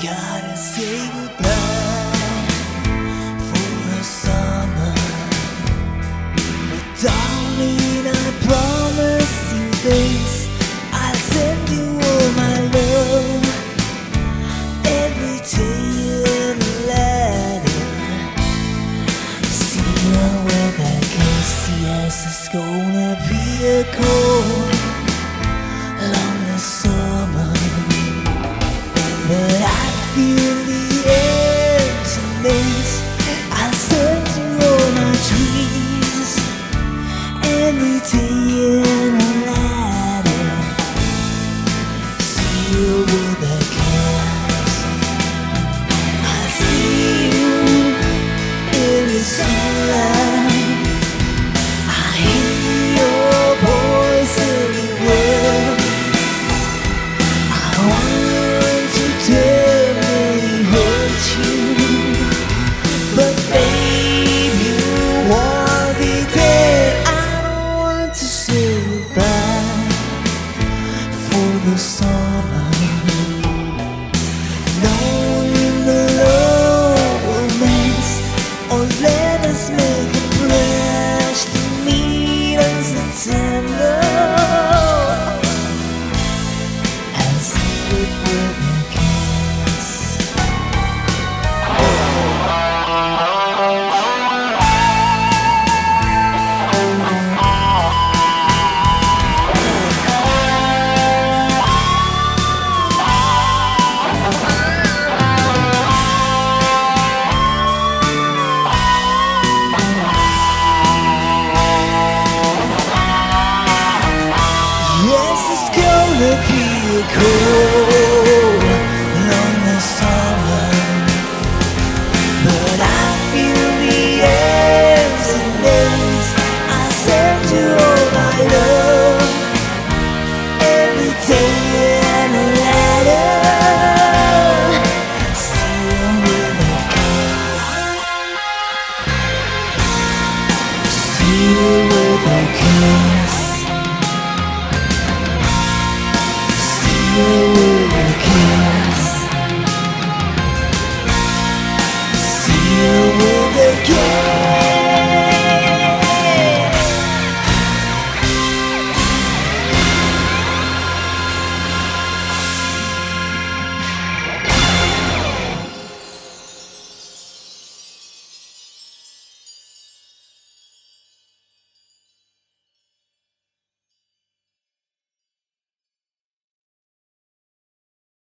say goodbye for the summer. But darling, I promise you this. I'll send you all my love every day in a letter. Sealed with a kiss, yes, it's gonna be a cold, every day in a It's gonna be a cold lonely summer. But I feel the emptiness I send you all my love. Every day and a letter. Sealed with a kiss. Sealed with a kiss. you.